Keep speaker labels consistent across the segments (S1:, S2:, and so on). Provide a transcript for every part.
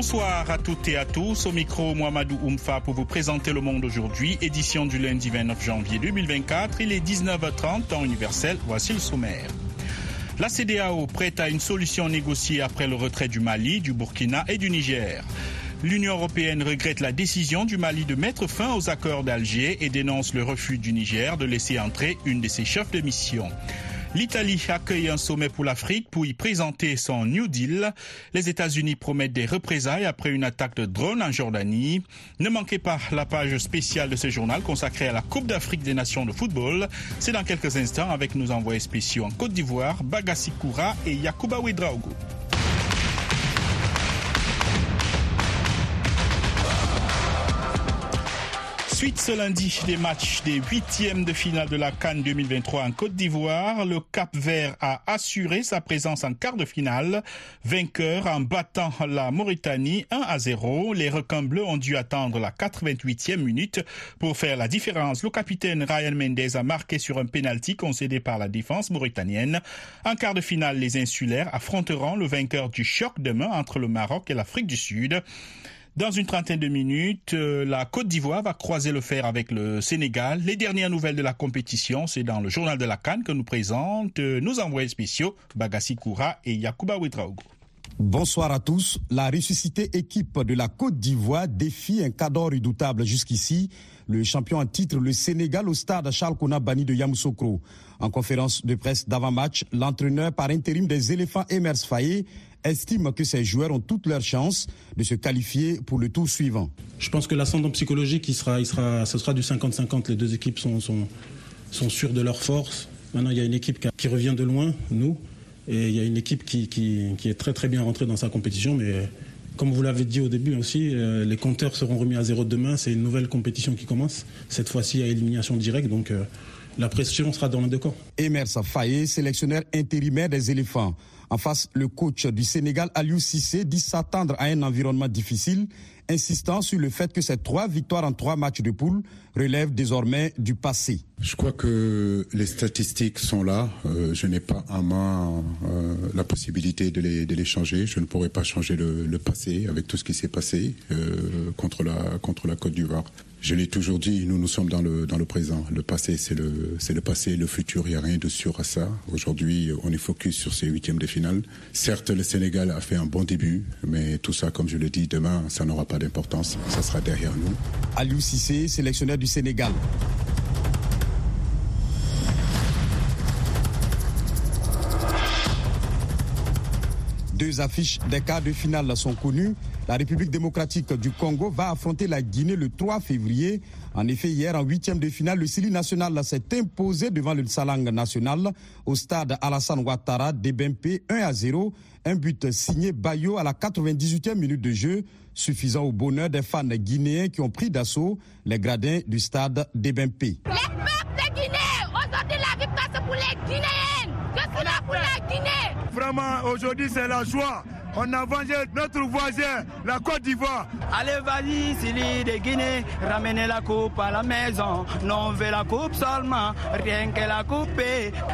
S1: Bonsoir à toutes et à tous. Au micro, Mohamedou Oumfa pour vous présenter le monde aujourd'hui, édition du lundi 29 janvier 2024. Il est 19h30 temps universel. Voici le sommaire. La CDAO prête à une solution négociée après le retrait du Mali, du Burkina et du Niger. L'Union européenne regrette la décision du Mali de mettre fin aux accords d'Alger et dénonce le refus du Niger de laisser entrer une de ses chefs de mission. L'Italie accueille un sommet pour l'Afrique pour y présenter son New Deal. Les États-Unis promettent des représailles après une attaque de drone en Jordanie. Ne manquez pas la page spéciale de ce journal consacrée à la Coupe d'Afrique des Nations de football. C'est dans quelques instants avec nos envoyés spéciaux en Côte d'Ivoire, Bagassi Koura et Yakuba Ouedraogo. Suite ce lundi des matchs des huitièmes de finale de la Cannes 2023 en Côte d'Ivoire, le Cap Vert a assuré sa présence en quart de finale, vainqueur en battant la Mauritanie 1 à 0. Les requins bleus ont dû attendre la 88e minute pour faire la différence. Le capitaine Ryan Mendez a marqué sur un penalty concédé par la défense mauritanienne. En quart de finale, les insulaires affronteront le vainqueur du choc demain entre le Maroc et l'Afrique du Sud. Dans une trentaine de minutes, euh, la Côte d'Ivoire va croiser le fer avec le Sénégal. Les dernières nouvelles de la compétition, c'est dans le journal de la Cannes que nous présentent euh, nos envoyés spéciaux Bagassi Koura et Yakuba Ouedraogo.
S2: Bonsoir à tous. La ressuscitée équipe de la Côte d'Ivoire défie un cadeau redoutable jusqu'ici, le champion en titre, le Sénégal, au stade Charles Bani de Yamoussoukro. En conférence de presse d'avant-match, l'entraîneur par intérim des éléphants Emers Faye estime que ces joueurs ont toutes leurs chances de se qualifier pour le tour suivant.
S3: Je pense que l'ascendant psychologique, il sera, il sera, ce sera du 50-50. Les deux équipes sont, sont, sont sûres de leur force. Maintenant, il y a une équipe qui revient de loin, nous, et il y a une équipe qui, qui, qui est très très bien rentrée dans sa compétition, mais comme vous l'avez dit au début aussi, euh, les compteurs seront remis à zéro demain. C'est une nouvelle compétition qui commence, cette fois-ci à élimination directe. Donc euh, la pression sera dans les deux camps.
S2: Emers Faye, sélectionneur intérimaire des éléphants. En face, le coach du Sénégal, Aliou Cissé, dit s'attendre à un environnement difficile, insistant sur le fait que ces trois victoires en trois matchs de poule relèvent désormais du passé.
S4: Je crois que les statistiques sont là. Euh, je n'ai pas à main euh, la possibilité de les, changer. Je ne pourrais pas changer le, le passé avec tout ce qui s'est passé euh, contre la contre la Côte d'Ivoire. Je l'ai toujours dit, nous nous sommes dans le dans le présent. Le passé, c'est le c'est le passé. Le futur, il n'y a rien de sûr à ça. Aujourd'hui, on est focus sur ces huitièmes de finale. Certes, le Sénégal a fait un bon début, mais tout ça, comme je le dis, demain, ça n'aura pas d'importance. Ça sera derrière nous.
S2: Aliou Cissé, sélectionneur du Sénégal. Deux affiches des quarts de finale sont connues. La République démocratique du Congo va affronter la Guinée le 3 février. En effet, hier, en huitième de finale, le Sili national s'est imposé devant le Salang national au stade Alassane Ouattara d'Ebempe 1 à 0. Un but signé Bayo à la 98e minute de jeu, suffisant au bonheur des fans guinéens qui ont pris d'assaut les gradins du stade d'Ebempe. Les
S5: peuples de Guinée, aujourd'hui la victoire pour les Guinéens.
S6: Vraiment, aujourd'hui c'est la joie. On a vengé notre voisin, la Côte d'Ivoire.
S7: Allez, vas-y, Sili de Guinée, ramenez la coupe à la maison. Non, on veut la coupe seulement, rien que la coupe.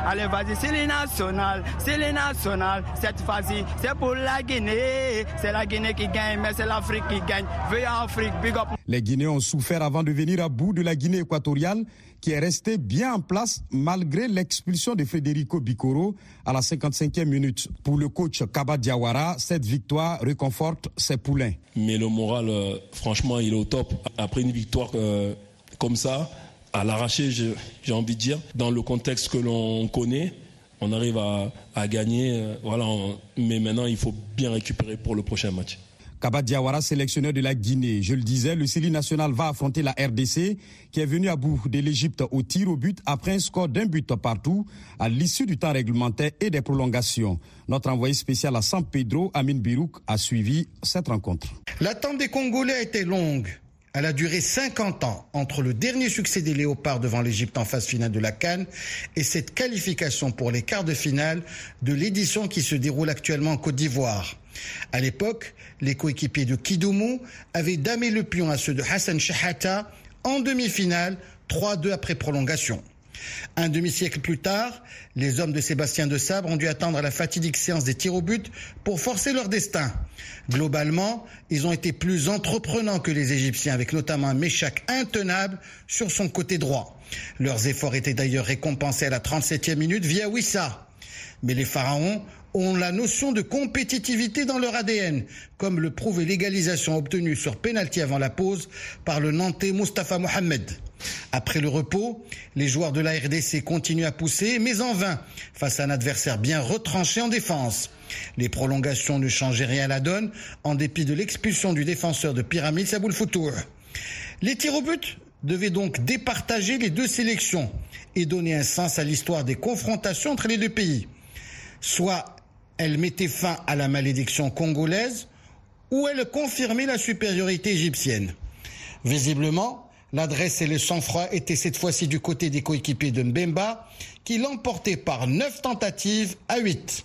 S7: Allez, vas-y, Sili national, Sili national. Cette fois-ci, c'est pour la Guinée. C'est la Guinée qui gagne, mais c'est l'Afrique qui gagne. Veuillez Afrique, big up.
S2: Les Guinéens ont souffert avant de venir à bout de la Guinée équatoriale qui est resté bien en place malgré l'expulsion de Federico Bicoro à la 55e minute. Pour le coach Kaba Diawara, cette victoire réconforte ses poulains.
S8: Mais le moral, euh, franchement, il est au top. Après une victoire euh, comme ça, à l'arraché, j'ai envie de dire, dans le contexte que l'on connaît, on arrive à, gagner. Euh, mais maintenant, il faut bien récupérer pour le prochain match.
S2: Kaba Diawara, sélectionneur de la Guinée. Je le disais, le Sili national va affronter la RDC qui est venue à bout de l'Égypte au tir au but après un score d'un but partout à l'issue du temps réglementaire et des prolongations. Notre envoyé spécial à San Pedro, Amin Birouk, a suivi cette rencontre.
S9: L'attente des Congolais a été longue. Elle a duré 50 ans entre le dernier succès des Léopards devant l'Égypte en phase finale de la Cannes et cette qualification pour les quarts de finale de l'édition qui se déroule actuellement en Côte d'Ivoire. À l'époque, les coéquipiers de Kidoumou avaient damé le pion à ceux de Hassan Shahata en demi-finale, 3-2 après prolongation. Un demi-siècle plus tard, les hommes de Sébastien de Sabre ont dû attendre la fatidique séance des tirs au but pour forcer leur destin. Globalement, ils ont été plus entreprenants que les Égyptiens, avec notamment un Méchac intenable sur son côté droit. Leurs efforts étaient d'ailleurs récompensés à la 37e minute via Wissa. Mais les Pharaons ont la notion de compétitivité dans leur ADN, comme le prouve l'égalisation obtenue sur pénalty avant la pause par le Nantais Mustafa Mohamed. Après le repos, les joueurs de la RDC continuent à pousser, mais en vain, face à un adversaire bien retranché en défense. Les prolongations ne changeaient rien à la donne, en dépit de l'expulsion du défenseur de Pyramide Saboul Foutour. Les tirs au but devaient donc départager les deux sélections et donner un sens à l'histoire des confrontations entre les deux pays. Soit elle mettait fin à la malédiction congolaise ou elle confirmait la supériorité égyptienne. Visiblement, l'adresse et le sang-froid étaient cette fois-ci du côté des coéquipiers de Mbemba, qui l'emportaient par neuf tentatives à huit.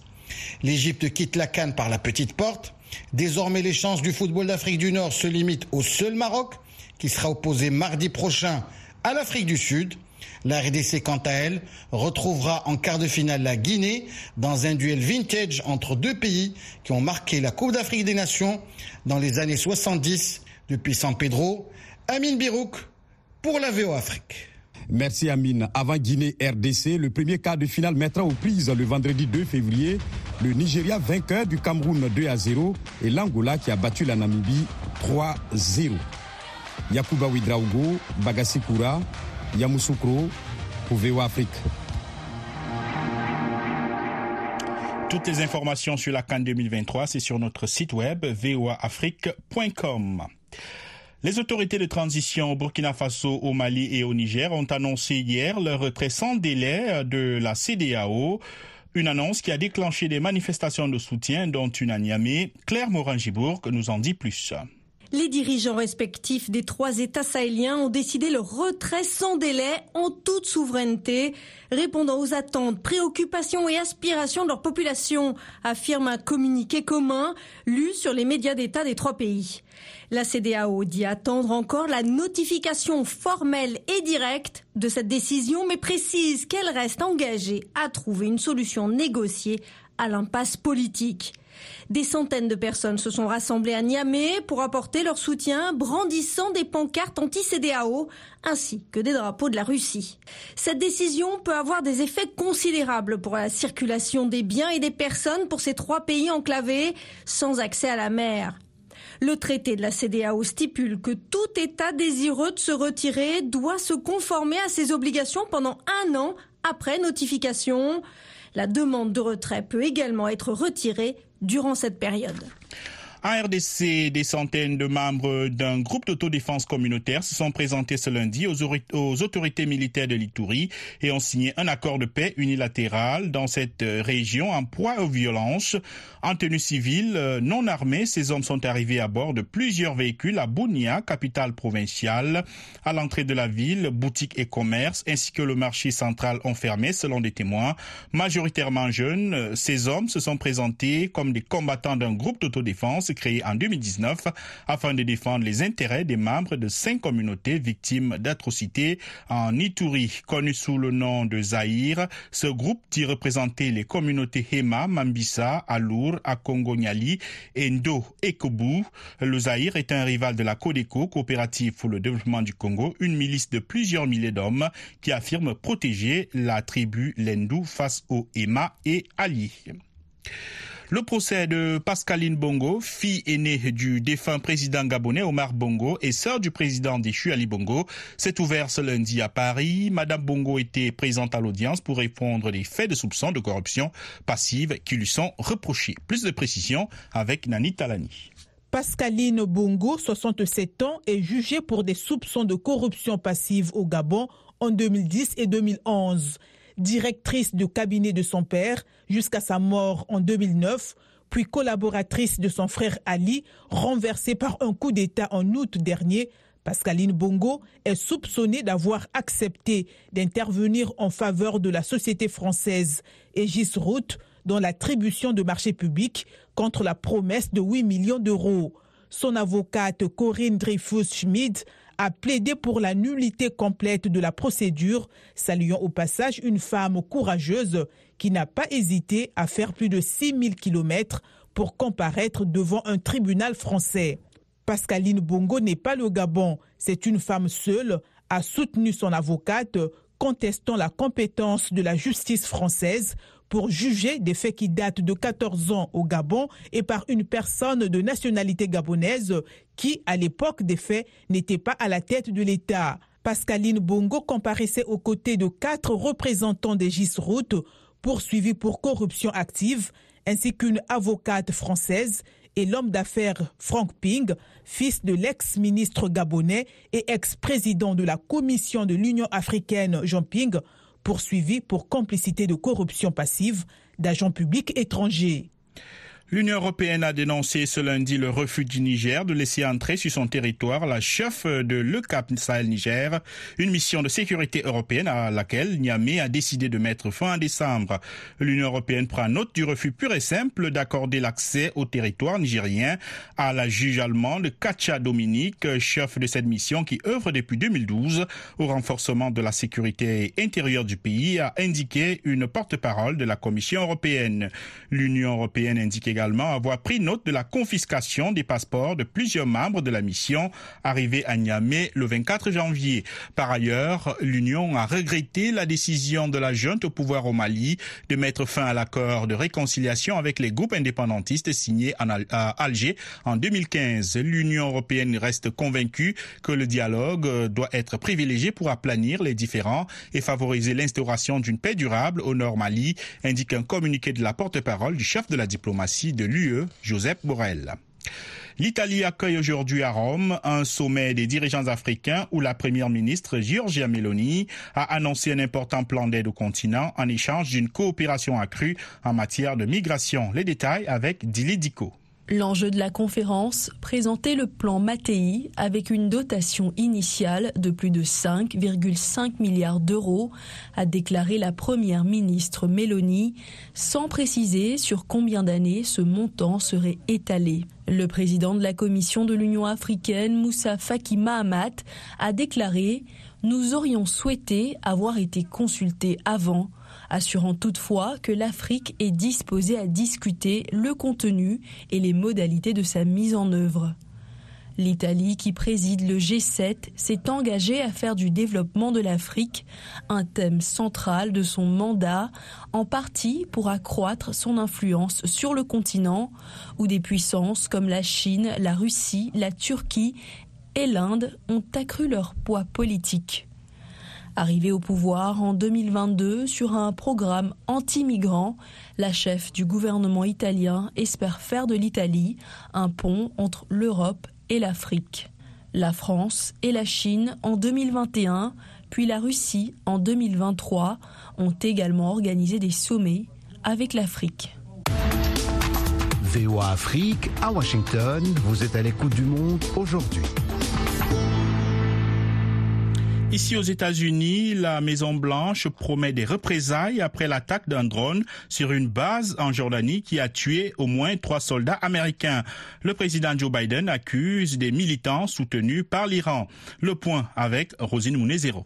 S9: L'Égypte quitte la Cannes par la petite porte. Désormais, les chances du football d'Afrique du Nord se limitent au seul Maroc, qui sera opposé mardi prochain à l'Afrique du Sud. La RDC, quant à elle, retrouvera en quart de finale la Guinée dans un duel vintage entre deux pays qui ont marqué la Coupe d'Afrique des Nations dans les années 70 depuis San Pedro. Amine Birouk pour la VO Afrique.
S2: Merci Amine. Avant Guinée-RDC, le premier quart de finale mettra aux prises le vendredi 2 février le Nigeria vainqueur du Cameroun 2 à 0 et l'Angola qui a battu la Namibie 3-0. Yakuba Widraugo, Bagassi Koura, Yamoussoukro pour VOA Afrique.
S1: Toutes les informations sur la Cannes 2023, c'est sur notre site web voaafrique.com. Les autorités de transition au Burkina Faso, au Mali et au Niger ont annoncé hier le retrait sans délai de la CDAO. Une annonce qui a déclenché des manifestations de soutien, dont une à Niamey. Claire Morin-Gibourg nous en dit plus.
S10: Les dirigeants respectifs des trois États sahéliens ont décidé le retrait sans délai en toute souveraineté, répondant aux attentes, préoccupations et aspirations de leur population, affirme un communiqué commun lu sur les médias d'État des trois pays. La CDAO dit attendre encore la notification formelle et directe de cette décision, mais précise qu'elle reste engagée à trouver une solution négociée à l'impasse politique. Des centaines de personnes se sont rassemblées à Niamey pour apporter leur soutien, brandissant des pancartes anti-CDAO ainsi que des drapeaux de la Russie. Cette décision peut avoir des effets considérables pour la circulation des biens et des personnes pour ces trois pays enclavés sans accès à la mer. Le traité de la CDAO stipule que tout État désireux de se retirer doit se conformer à ses obligations pendant un an après notification. La demande de retrait peut également être retirée durant cette période.
S1: En RDC, des centaines de membres d'un groupe d'autodéfense communautaire se sont présentés ce lundi aux, autorités militaires de l'Itourie et ont signé un accord de paix unilatéral dans cette région en proie aux violences. En tenue civile, euh, non armés, ces hommes sont arrivés à bord de plusieurs véhicules à Bounia, capitale provinciale. À l'entrée de la ville, boutiques et commerces ainsi que le marché central ont fermé selon des témoins. Majoritairement jeunes, ces hommes se sont présentés comme des combattants d'un groupe d'autodéfense créé en 2019 afin de défendre les intérêts des membres de cinq communautés victimes d'atrocités en Ituri, connu sous le nom de Zahir. Ce groupe dit représenter les communautés Hema, Mambisa, Alour, Akongo-Nyali, Endo et Kobu. Le Zahir est un rival de la Codeco, coopérative pour le développement du Congo, une milice de plusieurs milliers d'hommes qui affirme protéger la tribu Lendu face aux Hema et alliés. Le procès de Pascaline Bongo, fille aînée du défunt président gabonais Omar Bongo et sœur du président déchu Ali Bongo, s'est ouvert ce lundi à Paris. Madame Bongo était présente à l'audience pour répondre des faits de soupçons de corruption passive qui lui sont reprochés. Plus de précisions avec Nani Talani.
S11: Pascaline Bongo, 67 ans, est jugée pour des soupçons de corruption passive au Gabon en 2010 et 2011 directrice de cabinet de son père jusqu'à sa mort en 2009, puis collaboratrice de son frère Ali, renversée par un coup d'État en août dernier. Pascaline Bongo est soupçonnée d'avoir accepté d'intervenir en faveur de la société française Aegis Route dans l'attribution de marchés publics contre la promesse de 8 millions d'euros. Son avocate Corinne Dreyfus-Schmid a plaidé pour la nullité complète de la procédure, saluant au passage une femme courageuse qui n'a pas hésité à faire plus de 6000 km pour comparaître devant un tribunal français. Pascaline Bongo n'est pas le Gabon, c'est une femme seule, a soutenu son avocate contestant la compétence de la justice française pour juger des faits qui datent de 14 ans au Gabon et par une personne de nationalité gabonaise qui, à l'époque des faits, n'était pas à la tête de l'État. Pascaline Bongo comparaissait aux côtés de quatre représentants des GIS-Routes poursuivis pour corruption active, ainsi qu'une avocate française et l'homme d'affaires Frank Ping, fils de l'ex-ministre gabonais et ex-président de la Commission de l'Union africaine Jean Ping, poursuivi pour complicité de corruption passive d'agents publics étrangers.
S1: L'Union européenne a dénoncé ce lundi le refus du Niger de laisser entrer sur son territoire la chef de Le Cap Sahel Niger, une mission de sécurité européenne à laquelle Niamey a décidé de mettre fin en décembre. L'Union européenne prend note du refus pur et simple d'accorder l'accès au territoire nigérien à la juge allemande Katja Dominique, chef de cette mission qui œuvre depuis 2012 au renforcement de la sécurité intérieure du pays, a indiqué une porte-parole de la Commission européenne. L'Union européenne indique également avoir pris note de la confiscation des passeports de plusieurs membres de la mission arrivés à Niamey le 24 janvier. Par ailleurs, l'Union a regretté la décision de la junte au pouvoir au Mali de mettre fin à l'accord de réconciliation avec les groupes indépendantistes signé à Alger en 2015. L'Union européenne reste convaincue que le dialogue doit être privilégié pour aplanir les différends et favoriser l'instauration d'une paix durable au nord Mali, indique un communiqué de la porte-parole du chef de la diplomatie de l'UE, Joseph Borrell. L'Italie accueille aujourd'hui à Rome un sommet des dirigeants africains où la première ministre Giorgia Meloni a annoncé un important plan d'aide au continent en échange d'une coopération accrue en matière de migration. Les détails avec Dili Diko.
S12: L'enjeu de la conférence, présenter le plan Mattei avec une dotation initiale de plus de 5,5 milliards d'euros, a déclaré la première ministre Meloni, sans préciser sur combien d'années ce montant serait étalé. Le président de la Commission de l'Union africaine, Moussa Faki Mahamat, a déclaré Nous aurions souhaité avoir été consultés avant assurant toutefois que l'Afrique est disposée à discuter le contenu et les modalités de sa mise en œuvre. L'Italie, qui préside le G7, s'est engagée à faire du développement de l'Afrique un thème central de son mandat, en partie pour accroître son influence sur le continent, où des puissances comme la Chine, la Russie, la Turquie et l'Inde ont accru leur poids politique. Arrivée au pouvoir en 2022 sur un programme anti-migrant, la chef du gouvernement italien espère faire de l'Italie un pont entre l'Europe et l'Afrique. La France et la Chine en 2021, puis la Russie en 2023 ont également organisé des sommets avec l'Afrique.
S13: VOA Afrique à Washington, vous êtes à l'écoute du monde aujourd'hui.
S1: Ici aux États-Unis, la Maison-Blanche promet des représailles après l'attaque d'un drone sur une base en Jordanie qui a tué au moins trois soldats américains. Le président Joe Biden accuse des militants soutenus par l'Iran. Le point avec Rosine Mounezero.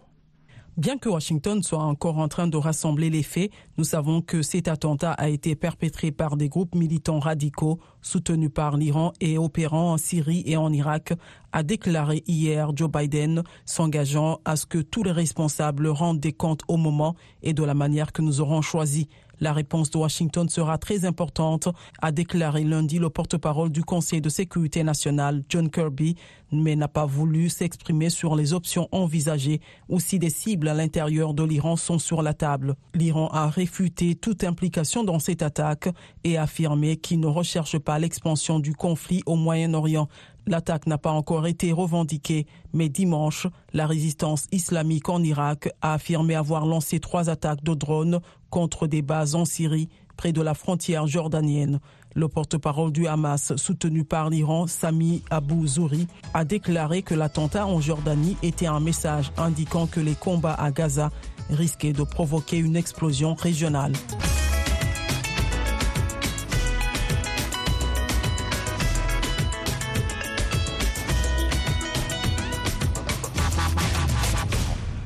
S14: Bien que Washington soit encore en train de rassembler les faits, nous savons que cet attentat a été perpétré par des groupes militants radicaux soutenus par l'Iran et opérant en Syrie et en Irak, a déclaré hier Joe Biden, s'engageant à ce que tous les responsables rendent des comptes au moment et de la manière que nous aurons choisi. La réponse de Washington sera très importante, a déclaré lundi le porte-parole du Conseil de sécurité nationale, John Kirby, mais n'a pas voulu s'exprimer sur les options envisagées ou si des cibles à l'intérieur de l'Iran sont sur la table. L'Iran a réfuté toute implication dans cette attaque et affirmé qu'il ne recherche pas l'expansion du conflit au Moyen-Orient. L'attaque n'a pas encore été revendiquée, mais dimanche, la résistance islamique en Irak a affirmé avoir lancé trois attaques de drones contre des bases en Syrie, près de la frontière jordanienne. Le porte-parole du Hamas, soutenu par l'Iran, Sami Abu Zouri, a déclaré que l'attentat en Jordanie était un message indiquant que les combats à Gaza risquaient de provoquer une explosion régionale.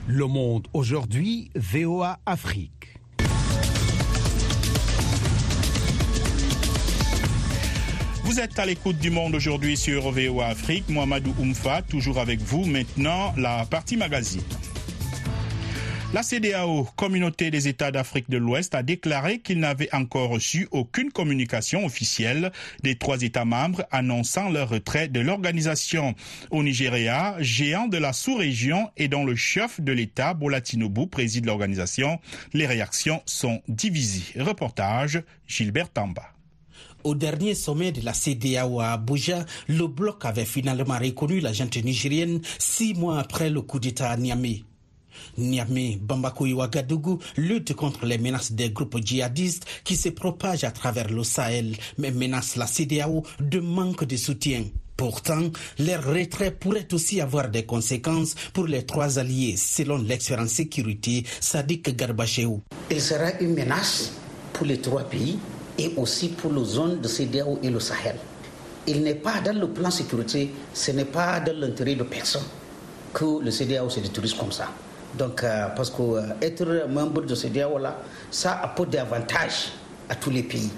S13: Le Monde aujourd'hui, VOA Afrique.
S1: Vous êtes à l'écoute du monde aujourd'hui sur VOA Afrique. Mohamedou Oumfa, toujours avec vous. Maintenant, la partie magazine. La CDAO, Communauté des États d'Afrique de l'Ouest, a déclaré qu'il n'avait encore reçu aucune communication officielle des trois États membres annonçant leur retrait de l'organisation. Au Nigeria, géant de la sous-région et dont le chef de l'État, Bola Tinubu, préside l'organisation, les réactions sont divisées. Reportage, Gilbert Tamba.
S15: Au dernier sommet de la CDAO à Abuja, le bloc avait finalement reconnu la gente nigérienne six mois après le coup d'État à Niamey. Niamey, Bamako et Ouagadougou luttent contre les menaces des groupes djihadistes qui se propagent à travers le Sahel, mais menacent la CDAO de manque de soutien. Pourtant, leur retrait pourrait aussi avoir des conséquences pour les trois alliés, selon l'expert en sécurité Sadiq Garbacheou.
S16: Il sera une menace pour les trois pays et aussi pour les zones de CDAO et le Sahel. Il n'est pas dans le plan sécurité, ce n'est pas dans l'intérêt de personne que le CDAO se détruise comme ça. Donc, euh, parce qu'être euh, membre de CDAO là, ça apporte des avantages à tous les pays.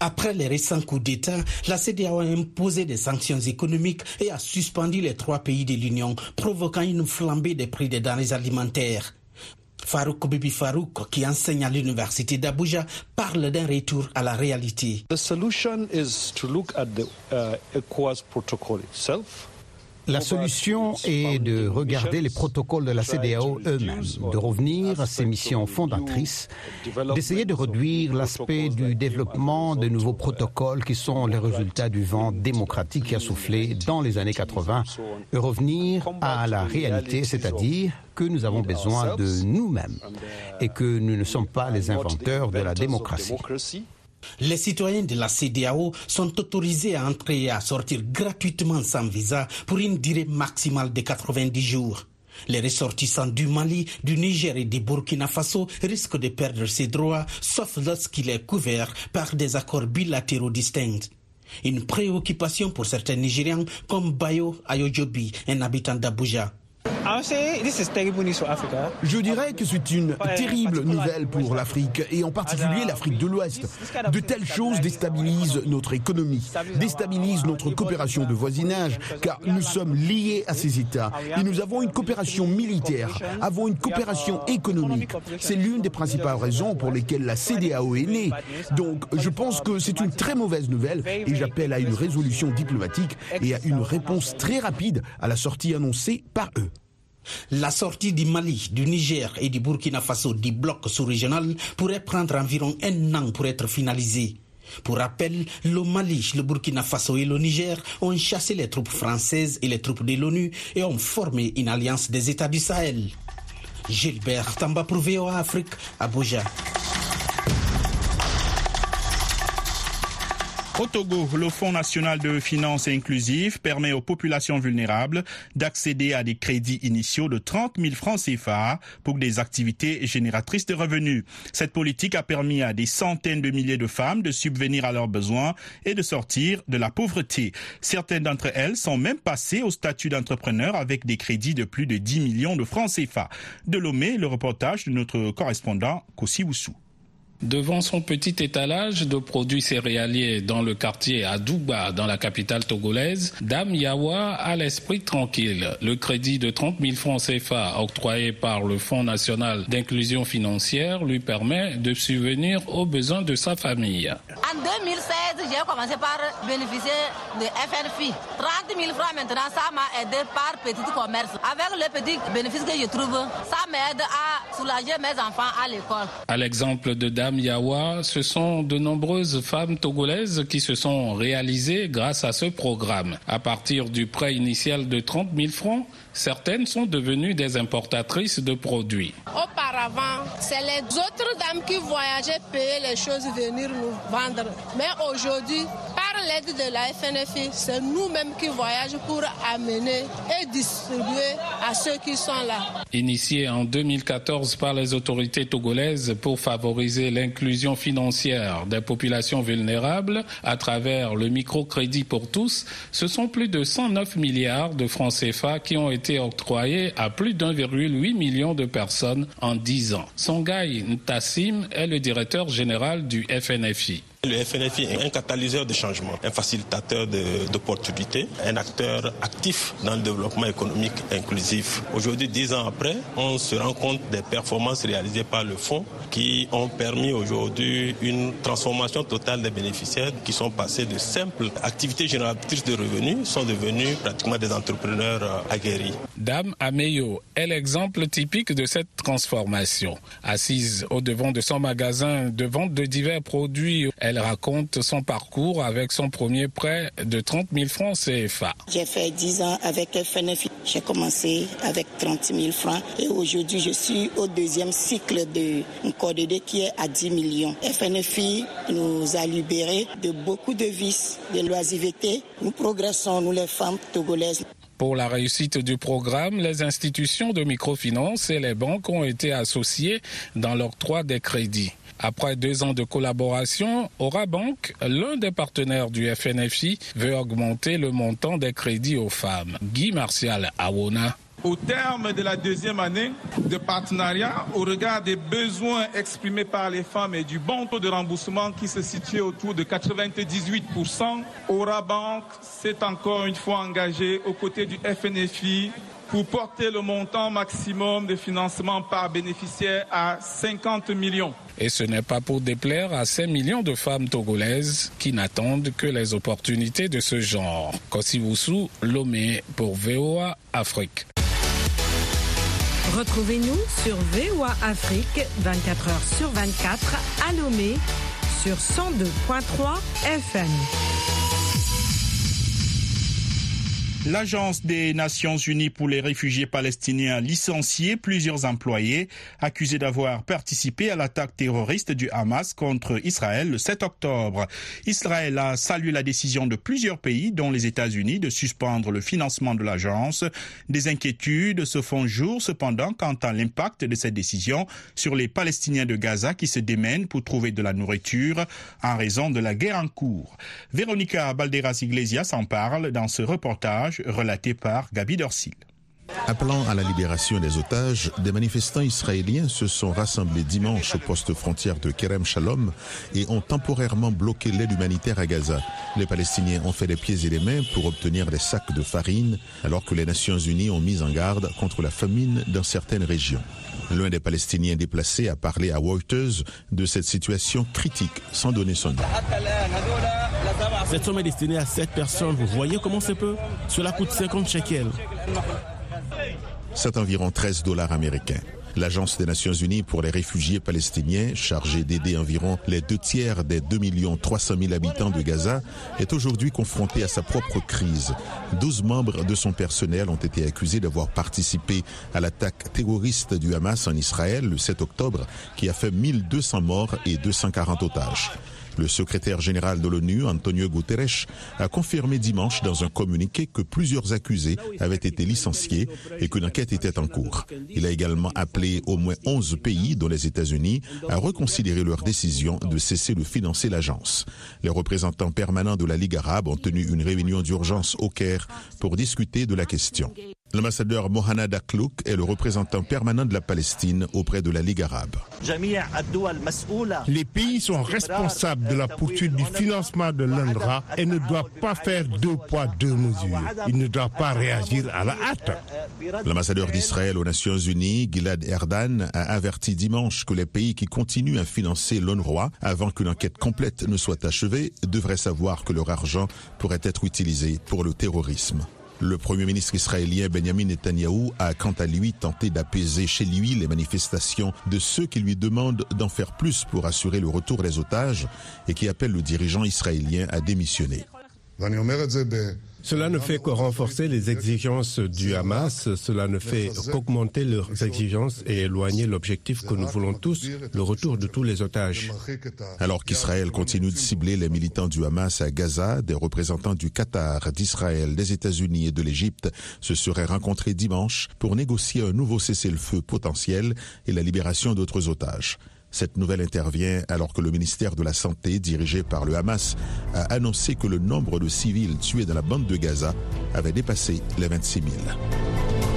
S15: Après les récents coups d'État, la CDAO a imposé des sanctions économiques et a suspendu les trois pays de l'Union, provoquant une flambée des prix des denrées alimentaires. Farouk Bibi Farouk, qui enseigne à l'université d'Abuja, parle d'un retour à la réalité.
S17: The solution is to look at the uh, ECOWAS protocol itself.
S13: La solution est de regarder les protocoles de la CDAO eux-mêmes, de revenir à ces missions fondatrices, d'essayer de réduire l'aspect du développement de nouveaux protocoles qui sont les résultats du vent démocratique qui a soufflé dans les années 80, et revenir à la réalité, c'est-à-dire que nous avons besoin de nous-mêmes et que nous ne sommes pas les inventeurs de la démocratie.
S15: Les citoyens de la CDAO sont autorisés à entrer et à sortir gratuitement sans visa pour une durée maximale de 90 jours. Les ressortissants du Mali, du Niger et du Burkina Faso risquent de perdre ces droits, sauf lorsqu'il est couvert par des accords bilatéraux distincts. Une préoccupation pour certains Nigérians comme Bayo Ayojobi, un habitant d'Abuja.
S18: Je dirais que c'est une terrible nouvelle pour l'Afrique et en particulier l'Afrique de l'Ouest. De telles choses déstabilisent notre économie, déstabilisent notre coopération de voisinage car nous sommes liés à ces États et nous avons une coopération militaire, avons une coopération économique. C'est l'une des principales raisons pour lesquelles la CDAO est née. Donc je pense que c'est une très mauvaise nouvelle et j'appelle à une résolution diplomatique et à une réponse très rapide à la sortie annoncée par eux.
S15: La sortie du Mali, du Niger et du Burkina Faso du bloc sous-régional pourrait prendre environ un an pour être finalisée. Pour rappel, le Mali, le Burkina Faso et le Niger ont chassé les troupes françaises et les troupes de l'ONU et ont formé une alliance des États du Sahel. Gilbert Tamba pour Afrique, Abuja.
S1: Au le Fonds national de finances inclusives permet aux populations vulnérables d'accéder à des crédits initiaux de 30 000 francs CFA pour des activités génératrices de revenus. Cette politique a permis à des centaines de milliers de femmes de subvenir à leurs besoins et de sortir de la pauvreté. Certaines d'entre elles sont même passées au statut d'entrepreneur avec des crédits de plus de 10 millions de francs CFA. De Lomé, le reportage de notre correspondant Kossi Woussou.
S19: Devant son petit étalage de produits céréaliers dans le quartier Adouba, dans la capitale togolaise, Dame Yawa a l'esprit tranquille. Le crédit de 30 000 francs CFA octroyé par le Fonds national d'inclusion financière lui permet de subvenir aux besoins de sa famille.
S5: En 2016, j'ai commencé par bénéficier de FNFI. 30 000 francs maintenant, ça m'a aidé par petit commerce. Avec le petit bénéfice que je trouve, ça m'aide à soulager mes enfants à l'école.
S19: À l'exemple de Dame Yawa, ce sont de nombreuses femmes togolaises qui se sont réalisées grâce à ce programme. À partir du prêt initial de 30 000 francs, certaines sont devenues des importatrices de produits.
S20: Auparavant, c'est les autres dames qui voyageaient payer les choses, venir nous vendre. Mais aujourd'hui, par l'aide de la FNFI, c'est nous-mêmes qui voyageons pour amener et distribuer à ceux qui sont là.
S19: Initié en 2014 par les autorités togolaises pour favoriser l'inclusion financière des populations vulnérables à travers le microcrédit pour tous, ce sont plus de 109 milliards de francs CFA qui ont été octroyés à plus d'1,8 million de personnes en 10 ans. Songhai Ntassim est le directeur général du FNFI.
S21: Le FNFI est un catalyseur de changement, un facilitateur d'opportunités, un acteur actif dans le développement économique inclusif. Aujourd'hui, dix ans après, on se rend compte des performances réalisées par le fonds qui ont permis aujourd'hui une transformation totale des bénéficiaires qui sont passés de simples activités génératrices de revenus, sont devenus pratiquement des entrepreneurs euh, aguerris.
S19: Dame Ameyo est l'exemple typique de cette transformation. Assise au devant de son magasin de vente de divers produits, raconte son parcours avec son premier prêt de 30 000 francs CFA.
S22: J'ai fait 10 ans avec FNFI. J'ai commencé avec 30 000 francs et aujourd'hui je suis au deuxième cycle de CODD qui est à 10 millions. FNFI nous a libérés de beaucoup de vices, de l'oisiveté. Nous progressons, nous les femmes togolaises.
S19: Pour la réussite du programme, les institutions de microfinance et les banques ont été associées dans l'octroi des crédits. Après deux ans de collaboration, Orabank, l'un des partenaires du FNFI, veut augmenter le montant des crédits aux femmes. Guy Martial Awona.
S23: Au terme de la deuxième année de partenariat, au regard des besoins exprimés par les femmes et du bon taux de remboursement qui se situe autour de 98%, Orabank s'est encore une fois engagé aux côtés du FNFI pour porter le montant maximum de financement par bénéficiaire à 50 millions.
S19: Et ce n'est pas pour déplaire à 5 millions de femmes togolaises qui n'attendent que les opportunités de ce genre. Kosiwusu, Lomé pour VOA Afrique.
S10: Retrouvez-nous sur VOA Afrique 24 h sur 24 à Lomé sur 102.3 FM.
S1: L'Agence des Nations Unies pour les réfugiés palestiniens a licencié plusieurs employés accusés d'avoir participé à l'attaque terroriste du Hamas contre Israël le 7 octobre. Israël a salué la décision de plusieurs pays, dont les États-Unis, de suspendre le financement de l'agence. Des inquiétudes se font jour cependant quant à l'impact de cette décision sur les Palestiniens de Gaza qui se démènent pour trouver de la nourriture en raison de la guerre en cours. Véronica Balderas Iglesias en parle dans ce reportage relaté par Gabi Dorsil.
S24: Appelant à la libération des otages, des manifestants israéliens se sont rassemblés dimanche au poste frontière de Kerem Shalom et ont temporairement bloqué l'aide humanitaire à Gaza. Les Palestiniens ont fait les pieds et les mains pour obtenir des sacs de farine alors que les Nations Unies ont mis en garde contre la famine dans certaines régions. L'un des Palestiniens déplacés a parlé à Reuters de cette situation critique sans donner son nom.
S25: Cette somme est destinée à 7 personnes. Vous voyez comment c'est peu? Cela coûte 50 shekels.
S24: C'est environ 13 dollars américains. L'Agence des Nations Unies pour les réfugiés palestiniens, chargée d'aider environ les deux tiers des 2 300 000 habitants de Gaza, est aujourd'hui confrontée à sa propre crise. 12 membres de son personnel ont été accusés d'avoir participé à l'attaque terroriste du Hamas en Israël le 7 octobre, qui a fait 1200 morts et 240 otages. Le secrétaire général de l'ONU, Antonio Guterres, a confirmé dimanche dans un communiqué que plusieurs accusés avaient été licenciés et qu'une enquête était en cours. Il a également appelé au moins 11 pays, dont les États-Unis, à reconsidérer leur décision de cesser de financer l'agence. Les représentants permanents de la Ligue arabe ont tenu une réunion d'urgence au Caire pour discuter de la question. L'ambassadeur Mohamed Aklouk est le représentant permanent de la Palestine auprès de la Ligue arabe.
S26: Les pays sont responsables de la poursuite du financement de l'UNRWA et ne doivent pas faire deux poids, deux mesures. Ils ne doivent pas réagir à la hâte.
S24: L'ambassadeur d'Israël aux Nations Unies, Gilad Erdan, a averti dimanche que les pays qui continuent à financer l'UNRWA avant que l'enquête complète ne soit achevée devraient savoir que leur argent pourrait être utilisé pour le terrorisme. Le Premier ministre israélien Benjamin Netanyahou a quant à lui tenté d'apaiser chez lui les manifestations de ceux qui lui demandent d'en faire plus pour assurer le retour des otages et qui appellent le dirigeant israélien à démissionner.
S27: Cela ne fait que renforcer les exigences du Hamas, cela ne fait qu'augmenter leurs exigences et éloigner l'objectif que nous voulons tous, le retour de tous les otages.
S24: Alors qu'Israël continue de cibler les militants du Hamas à Gaza, des représentants du Qatar, d'Israël, des États-Unis et de l'Égypte se seraient rencontrés dimanche pour négocier un nouveau cessez-le-feu potentiel et la libération d'autres otages. Cette nouvelle intervient alors que le ministère de la Santé, dirigé par le Hamas, a annoncé que le nombre de civils tués dans la bande de Gaza avait dépassé les 26 000.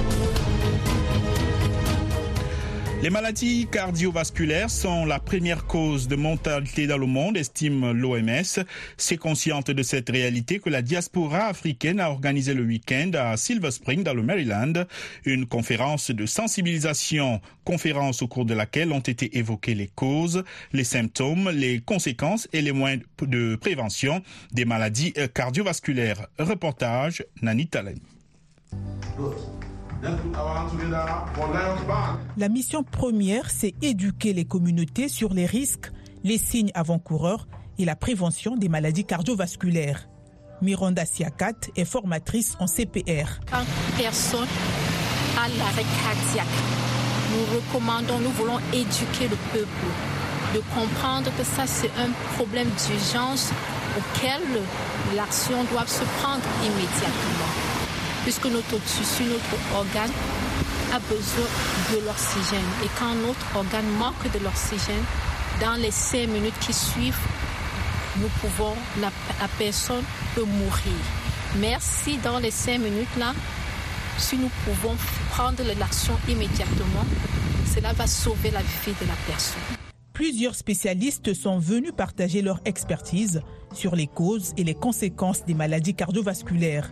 S1: Les maladies cardiovasculaires sont la première cause de mortalité dans le monde, estime l'OMS. C'est consciente de cette réalité que la diaspora africaine a organisé le week-end à Silver Spring, dans le Maryland, une conférence de sensibilisation, conférence au cours de laquelle ont été évoquées les causes, les symptômes, les conséquences et les moyens de prévention des maladies cardiovasculaires. Reportage Nani Talen.
S11: La mission première, c'est éduquer les communautés sur les risques, les signes avant-coureurs et la prévention des maladies cardiovasculaires. Miranda Siakat est formatrice en CPR.
S28: Quand personne a l'arrêt cardiaque, nous recommandons, nous voulons éduquer le peuple, de comprendre que ça c'est un problème d'urgence auquel l'action doit se prendre immédiatement puisque notre tissu, notre organe a besoin de l'oxygène. Et quand notre organe manque de l'oxygène, dans les cinq minutes qui suivent, nous pouvons, la, personne peut mourir. Merci dans les cinq minutes-là, si nous pouvons prendre l'action immédiatement, cela va sauver la vie de la personne.
S11: Plusieurs spécialistes sont venus partager leur expertise sur les causes et les conséquences des maladies cardiovasculaires.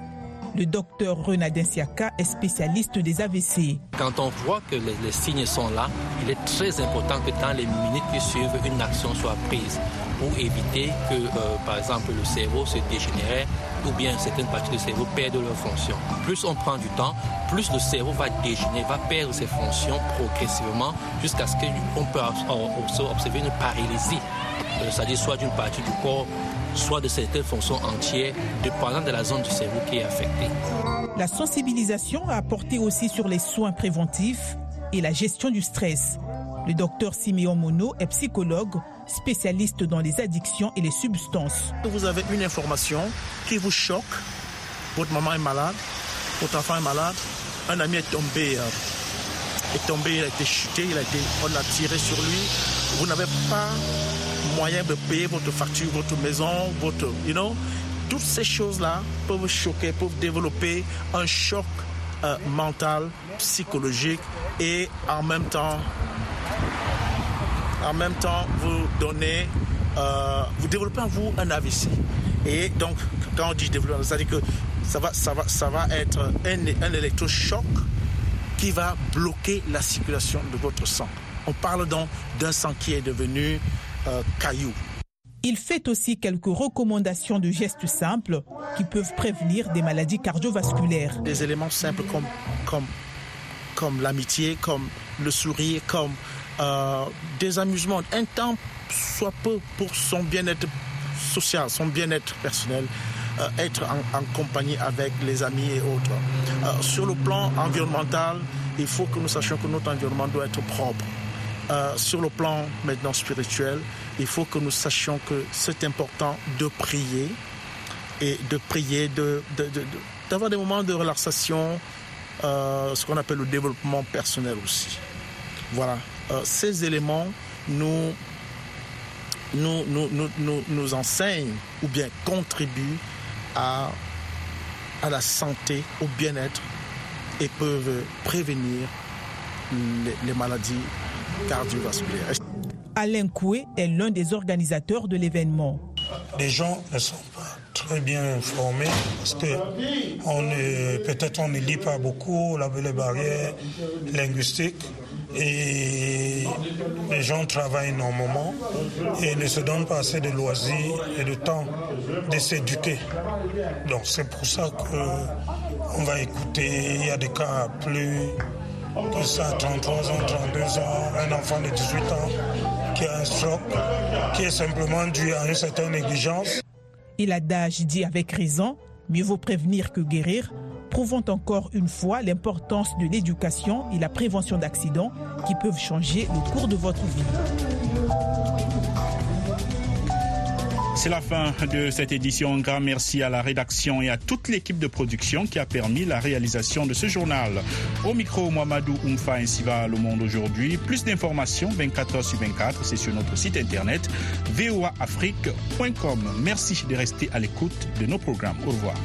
S11: Le docteur Renadin Siaka est spécialiste des AVC.
S29: Quand on voit que les, signes sont là, il est très important que dans les minutes qui suivent, une action soit prise pour éviter que, euh, par exemple, le cerveau se dégénère ou bien certaines parties du cerveau perdent leur fonction. Plus on prend du temps, plus le cerveau va dégénérer, va perdre ses fonctions progressivement jusqu'à ce qu'on peut observer une paralysie, euh, c'est-à-dire soit d'une partie du corps soit de certaines fonctions entières, dépendant de la zone du cerveau qui est affectée.
S11: La sensibilisation a apporté aussi sur les soins préventifs et la gestion du stress. Le docteur Simeon Mono est psychologue, spécialiste dans les addictions et les substances.
S30: Vous avez une information qui vous choque. Votre maman est malade, votre enfant est malade, un ami est tombé, euh, est tombé, il a été chuté, il a été, on a tiré sur lui. Vous n'avez pas moyen de payer votre facture, votre maison, votre, you know, toutes ces choses-là peuvent choquer, peuvent développer un choc euh, mental, psychologique et en même temps, en même temps, vous donnez, euh, vous développez en vous un AVC. Et donc, quand on dit développer, c'est-à-dire que ça va, ça va, ça va être un, un électrochoc qui va bloquer la circulation de votre sang. On parle donc d'un sang qui est devenu euh, caillou.
S11: Il fait aussi quelques recommandations de gestes simples qui peuvent prévenir des maladies cardiovasculaires.
S30: Des éléments simples comme, comme, comme l'amitié, comme le sourire, comme euh, des amusements. Un temps soit peu pour son bien-être social, son bien-être personnel. Euh, être en, en, compagnie avec les amis et autres. Euh, sur le plan environnemental, il faut que nous sachions que notre environnement doit être propre. Euh, sur le plan maintenant spirituel, il faut que nous sachions que c'est important de prier et de prier, de, de, de, d'avoir des moments de relaxation, euh, ce qu'on appelle le développement personnel aussi. Voilà, euh, ces éléments nous, nous, nous, nous, nous, enseignent ou bien contribuent à, à la santé, au bien-être et peuvent prévenir les maladies cardiovasculaires.
S11: Alain Coué est l'un des organisateurs de l'événement.
S31: Les gens ne sont pas très bien formés parce que peut-être on ne lit pas beaucoup, on a les barrières linguistiques et les gens travaillent énormément et ne se donnent pas assez de loisirs et de temps de s'éduquer. Donc c'est pour ça qu'on va écouter, il y a des cas plus que ça, 33 ans, 32 ans, un enfant de 18 ans qui a un stroke, qui est simplement dû à une certaine négligence.
S11: Et l'adage dit avec raison, Mieux vaut prévenir que guérir, prouvant encore une fois l'importance de l'éducation et la prévention d'accidents qui peuvent changer le cours de votre vie.
S1: C'est la fin de cette édition. Un grand merci à la rédaction et à toute l'équipe de production qui a permis la réalisation de ce journal. Au micro, Mohamedou Oumfa ainsi va le monde aujourd'hui. Plus d'informations 24 h sur 24, c'est sur notre site internet voaafrique.com. Merci de rester à l'écoute de nos programmes. Au revoir.